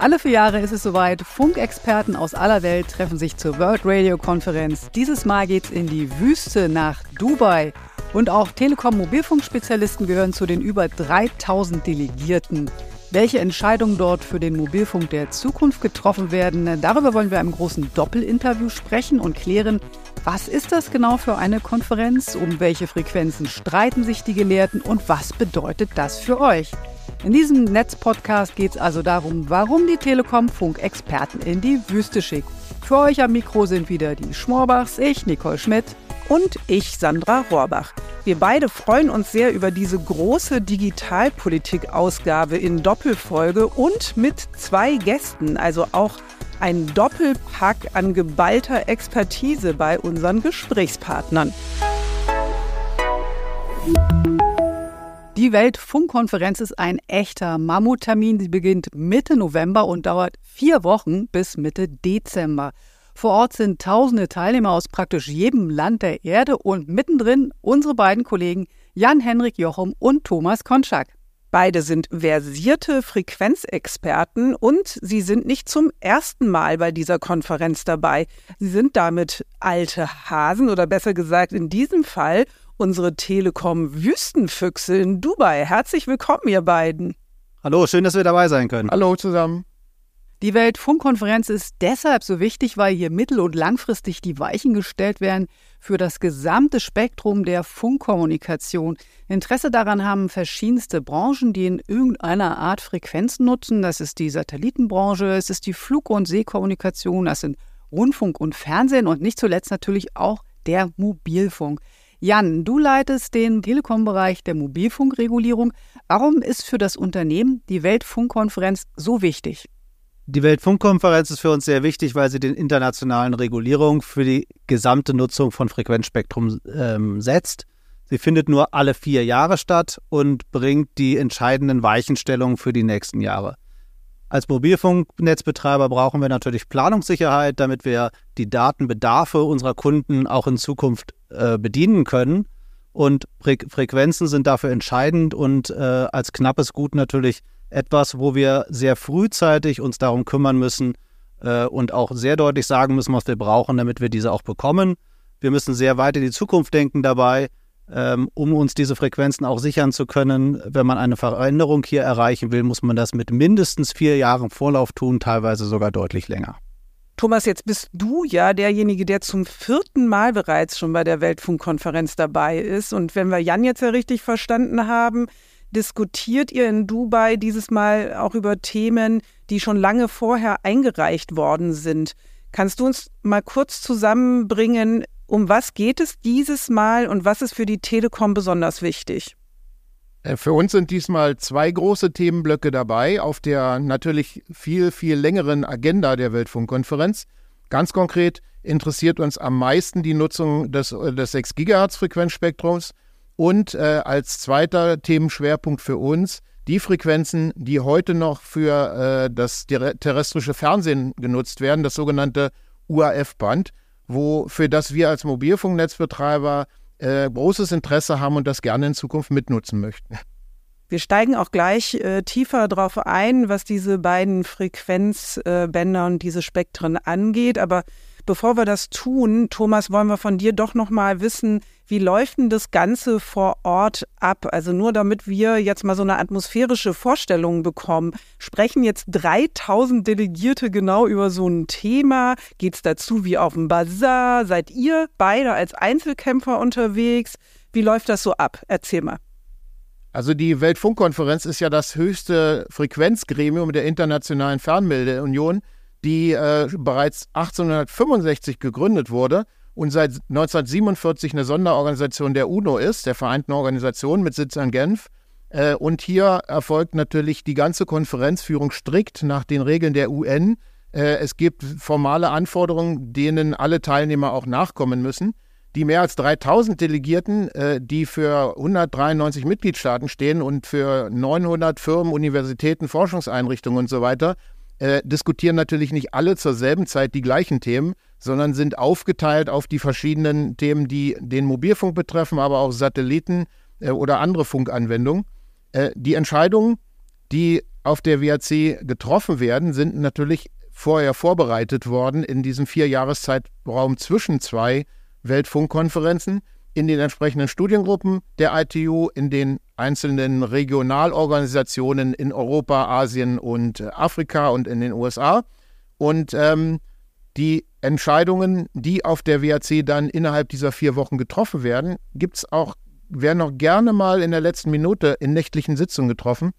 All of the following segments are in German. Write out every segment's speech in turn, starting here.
Alle vier Jahre ist es soweit. Funkexperten aus aller Welt treffen sich zur World Radio Konferenz. Dieses Mal geht's in die Wüste nach Dubai. Und auch Telekom-Mobilfunkspezialisten gehören zu den über 3000 Delegierten. Welche Entscheidungen dort für den Mobilfunk der Zukunft getroffen werden, darüber wollen wir im großen Doppelinterview sprechen und klären, was ist das genau für eine Konferenz, um welche Frequenzen streiten sich die Gelehrten und was bedeutet das für euch? In diesem Netzpodcast geht es also darum, warum die Telekom Funkexperten in die Wüste schickt. Für euch am Mikro sind wieder die Schmorbachs, ich, Nicole Schmidt. Und ich, Sandra Rohrbach. Wir beide freuen uns sehr über diese große Digitalpolitik-Ausgabe in Doppelfolge und mit zwei Gästen, also auch ein Doppelpack an geballter Expertise bei unseren Gesprächspartnern. Die Weltfunkkonferenz ist ein echter Mammuttermin. Sie beginnt Mitte November und dauert vier Wochen bis Mitte Dezember. Vor Ort sind tausende Teilnehmer aus praktisch jedem Land der Erde und mittendrin unsere beiden Kollegen Jan-Henrik Jochum und Thomas Konschak. Beide sind versierte Frequenzexperten und sie sind nicht zum ersten Mal bei dieser Konferenz dabei. Sie sind damit alte Hasen oder besser gesagt in diesem Fall unsere Telekom-Wüstenfüchse in Dubai. Herzlich willkommen, ihr beiden. Hallo, schön, dass wir dabei sein können. Hallo zusammen. Die Weltfunkkonferenz ist deshalb so wichtig, weil hier mittel- und langfristig die Weichen gestellt werden für das gesamte Spektrum der Funkkommunikation. Interesse daran haben verschiedenste Branchen, die in irgendeiner Art Frequenzen nutzen. Das ist die Satellitenbranche, es ist die Flug- und Seekommunikation, das sind Rundfunk und Fernsehen und nicht zuletzt natürlich auch der Mobilfunk. Jan, du leitest den Telekom-Bereich der Mobilfunkregulierung. Warum ist für das Unternehmen die Weltfunkkonferenz so wichtig? Die Weltfunkkonferenz ist für uns sehr wichtig, weil sie den internationalen Regulierungen für die gesamte Nutzung von Frequenzspektrum ähm, setzt. Sie findet nur alle vier Jahre statt und bringt die entscheidenden Weichenstellungen für die nächsten Jahre. Als Mobilfunknetzbetreiber brauchen wir natürlich Planungssicherheit, damit wir die Datenbedarfe unserer Kunden auch in Zukunft äh, bedienen können. Und Fre Frequenzen sind dafür entscheidend und äh, als knappes Gut natürlich etwas, wo wir sehr frühzeitig uns darum kümmern müssen äh, und auch sehr deutlich sagen müssen, was wir brauchen, damit wir diese auch bekommen. Wir müssen sehr weit in die Zukunft denken dabei um uns diese Frequenzen auch sichern zu können. Wenn man eine Veränderung hier erreichen will, muss man das mit mindestens vier Jahren Vorlauf tun, teilweise sogar deutlich länger. Thomas, jetzt bist du ja derjenige, der zum vierten Mal bereits schon bei der Weltfunkkonferenz dabei ist. Und wenn wir Jan jetzt ja richtig verstanden haben, diskutiert ihr in Dubai dieses Mal auch über Themen, die schon lange vorher eingereicht worden sind. Kannst du uns mal kurz zusammenbringen, um was geht es dieses Mal und was ist für die Telekom besonders wichtig? Äh, für uns sind diesmal zwei große Themenblöcke dabei auf der natürlich viel, viel längeren Agenda der Weltfunkkonferenz. Ganz konkret interessiert uns am meisten die Nutzung des, äh, des 6 Gigahertz Frequenzspektrums und äh, als zweiter Themenschwerpunkt für uns die Frequenzen, die heute noch für äh, das terrestrische Fernsehen genutzt werden, das sogenannte UAF-Band wo, für das wir als Mobilfunknetzbetreiber äh, großes Interesse haben und das gerne in Zukunft mitnutzen möchten. Wir steigen auch gleich äh, tiefer darauf ein, was diese beiden Frequenzbänder äh, und diese Spektren angeht. Aber Bevor wir das tun, Thomas, wollen wir von dir doch noch mal wissen, wie läuft denn das Ganze vor Ort ab? Also nur damit wir jetzt mal so eine atmosphärische Vorstellung bekommen. Sprechen jetzt 3000 Delegierte genau über so ein Thema? Geht es dazu wie auf dem Bazar? Seid ihr beide als Einzelkämpfer unterwegs? Wie läuft das so ab? Erzähl mal. Also die Weltfunkkonferenz ist ja das höchste Frequenzgremium der Internationalen Fernmeldeunion die äh, bereits 1865 gegründet wurde und seit 1947 eine Sonderorganisation der UNO ist, der Vereinten Organisation mit Sitz in Genf. Äh, und hier erfolgt natürlich die ganze Konferenzführung strikt nach den Regeln der UN. Äh, es gibt formale Anforderungen, denen alle Teilnehmer auch nachkommen müssen. Die mehr als 3000 Delegierten, äh, die für 193 Mitgliedstaaten stehen und für 900 Firmen, Universitäten, Forschungseinrichtungen und so weiter, äh, diskutieren natürlich nicht alle zur selben Zeit die gleichen Themen, sondern sind aufgeteilt auf die verschiedenen Themen, die den Mobilfunk betreffen, aber auch Satelliten äh, oder andere Funkanwendungen. Äh, die Entscheidungen, die auf der WAC getroffen werden, sind natürlich vorher vorbereitet worden in diesem Vierjahreszeitraum zwischen zwei Weltfunkkonferenzen in den entsprechenden Studiengruppen der ITU, in den einzelnen Regionalorganisationen in Europa, Asien und äh, Afrika und in den USA. Und ähm, die Entscheidungen, die auf der WAC dann innerhalb dieser vier Wochen getroffen werden, gibt es auch, werden auch gerne mal in der letzten Minute in nächtlichen Sitzungen getroffen.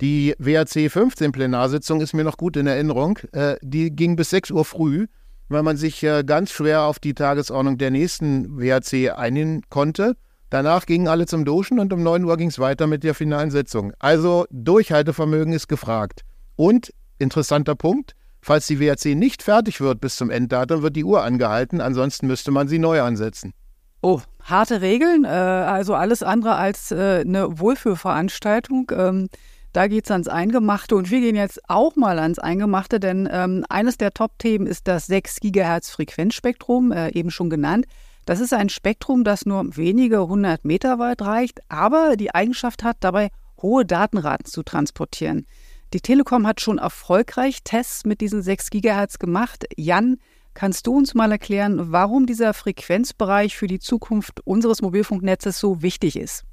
Die WAC 15 Plenarsitzung ist mir noch gut in Erinnerung. Äh, die ging bis 6 Uhr früh, weil man sich äh, ganz schwer auf die Tagesordnung der nächsten WAC einigen konnte. Danach gingen alle zum Duschen und um 9 Uhr ging es weiter mit der finalen Sitzung. Also Durchhaltevermögen ist gefragt. Und interessanter Punkt, falls die WAC nicht fertig wird bis zum Enddatum, wird die Uhr angehalten, ansonsten müsste man sie neu ansetzen. Oh, harte Regeln, äh, also alles andere als äh, eine Wohlfühlveranstaltung. Ähm, da geht es ans Eingemachte und wir gehen jetzt auch mal ans Eingemachte, denn ähm, eines der Top-Themen ist das 6 Gigahertz Frequenzspektrum, äh, eben schon genannt. Das ist ein Spektrum, das nur wenige hundert Meter weit reicht, aber die Eigenschaft hat, dabei hohe Datenraten zu transportieren. Die Telekom hat schon erfolgreich Tests mit diesen 6 Gigahertz gemacht. Jan, kannst du uns mal erklären, warum dieser Frequenzbereich für die Zukunft unseres Mobilfunknetzes so wichtig ist?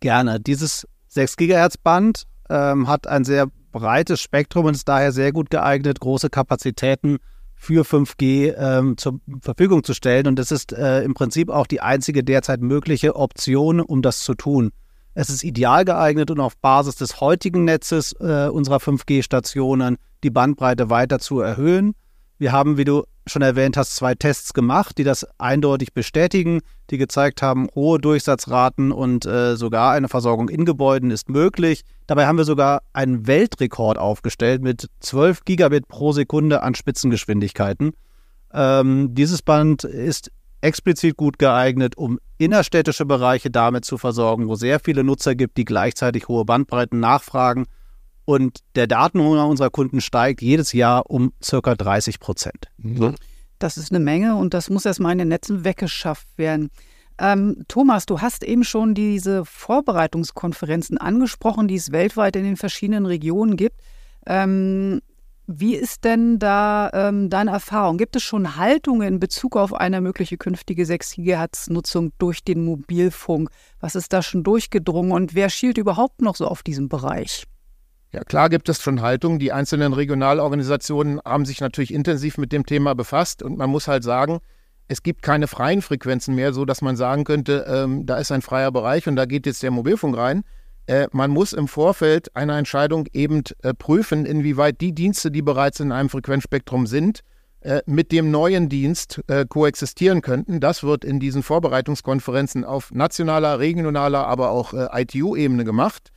Gerne. Dieses 6 Gigahertz Band ähm, hat ein sehr breites Spektrum und ist daher sehr gut geeignet, große Kapazitäten für 5G ähm, zur Verfügung zu stellen. Und das ist äh, im Prinzip auch die einzige derzeit mögliche Option, um das zu tun. Es ist ideal geeignet, um auf Basis des heutigen Netzes äh, unserer 5G-Stationen die Bandbreite weiter zu erhöhen. Wir haben, wie du schon erwähnt hast, zwei Tests gemacht, die das eindeutig bestätigen, die gezeigt haben, hohe Durchsatzraten und äh, sogar eine Versorgung in Gebäuden ist möglich. Dabei haben wir sogar einen Weltrekord aufgestellt mit 12 Gigabit pro Sekunde an Spitzengeschwindigkeiten. Ähm, dieses Band ist explizit gut geeignet, um innerstädtische Bereiche damit zu versorgen, wo sehr viele Nutzer gibt, die gleichzeitig hohe Bandbreiten nachfragen. Und der Datenhunger unserer Kunden steigt jedes Jahr um circa 30 Prozent. Das ist eine Menge und das muss erstmal in den Netzen weggeschafft werden. Ähm, Thomas, du hast eben schon diese Vorbereitungskonferenzen angesprochen, die es weltweit in den verschiedenen Regionen gibt. Ähm, wie ist denn da ähm, deine Erfahrung? Gibt es schon Haltungen in Bezug auf eine mögliche künftige 6 GHz-Nutzung durch den Mobilfunk? Was ist da schon durchgedrungen und wer schielt überhaupt noch so auf diesen Bereich? Ja, klar gibt es schon Haltungen. Die einzelnen Regionalorganisationen haben sich natürlich intensiv mit dem Thema befasst und man muss halt sagen, es gibt keine freien Frequenzen mehr, so dass man sagen könnte, ähm, da ist ein freier Bereich und da geht jetzt der Mobilfunk rein. Äh, man muss im Vorfeld einer Entscheidung eben äh, prüfen, inwieweit die Dienste, die bereits in einem Frequenzspektrum sind, äh, mit dem neuen Dienst äh, koexistieren könnten. Das wird in diesen Vorbereitungskonferenzen auf nationaler, regionaler, aber auch äh, ITU-Ebene gemacht.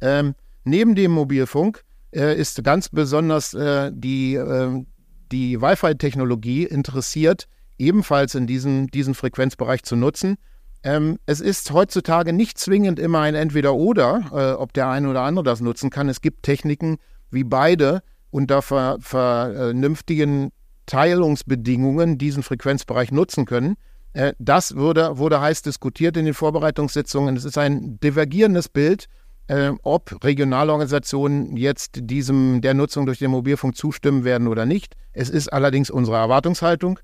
Ähm, neben dem Mobilfunk äh, ist ganz besonders die, ähm, die Wi-Fi-Technologie interessiert, ebenfalls in diesen, diesen Frequenzbereich zu nutzen. Ähm, es ist heutzutage nicht zwingend immer ein Entweder-Oder, äh, ob der eine oder andere das nutzen kann. Es gibt Techniken, wie beide unter ver vernünftigen Teilungsbedingungen diesen Frequenzbereich nutzen können. Äh, das wurde, wurde heiß diskutiert in den Vorbereitungssitzungen. Es ist ein divergierendes Bild, äh, ob Regionalorganisationen jetzt diesem der Nutzung durch den Mobilfunk zustimmen werden oder nicht. Es ist allerdings unsere Erwartungshaltung.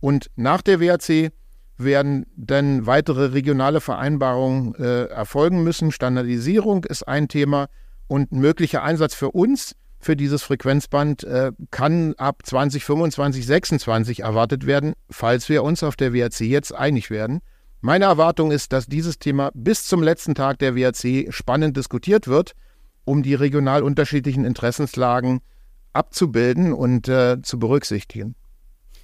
Und nach der WAC werden dann weitere regionale Vereinbarungen äh, erfolgen müssen. Standardisierung ist ein Thema und ein möglicher Einsatz für uns für dieses Frequenzband äh, kann ab 2025, 2026 erwartet werden, falls wir uns auf der WAC jetzt einig werden. Meine Erwartung ist, dass dieses Thema bis zum letzten Tag der WAC spannend diskutiert wird, um die regional unterschiedlichen Interessenslagen abzubilden und äh, zu berücksichtigen.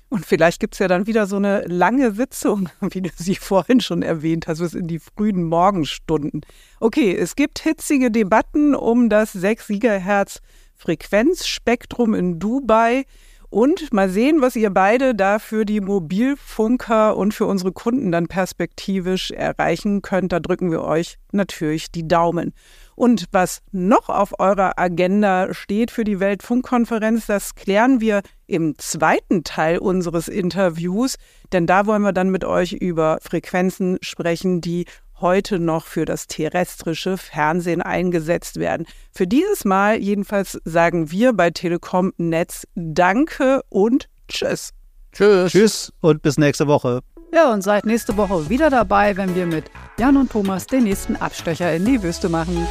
Und vielleicht gibt es ja dann wieder so eine lange Sitzung, wie du sie vorhin schon erwähnt hast, bis in die frühen Morgenstunden. Okay, es gibt hitzige Debatten um das 6 Gigahertz Frequenzspektrum in Dubai. Und mal sehen, was ihr beide da für die Mobilfunker und für unsere Kunden dann perspektivisch erreichen könnt. Da drücken wir euch natürlich die Daumen. Und was noch auf eurer Agenda steht für die Weltfunkkonferenz, das klären wir im zweiten Teil unseres Interviews, denn da wollen wir dann mit euch über Frequenzen sprechen, die heute noch für das terrestrische Fernsehen eingesetzt werden. Für dieses Mal jedenfalls sagen wir bei Telekom Netz Danke und Tschüss. Tschüss. Tschüss und bis nächste Woche. Ja, und seid nächste Woche wieder dabei, wenn wir mit Jan und Thomas den nächsten Abstecher in die Wüste machen.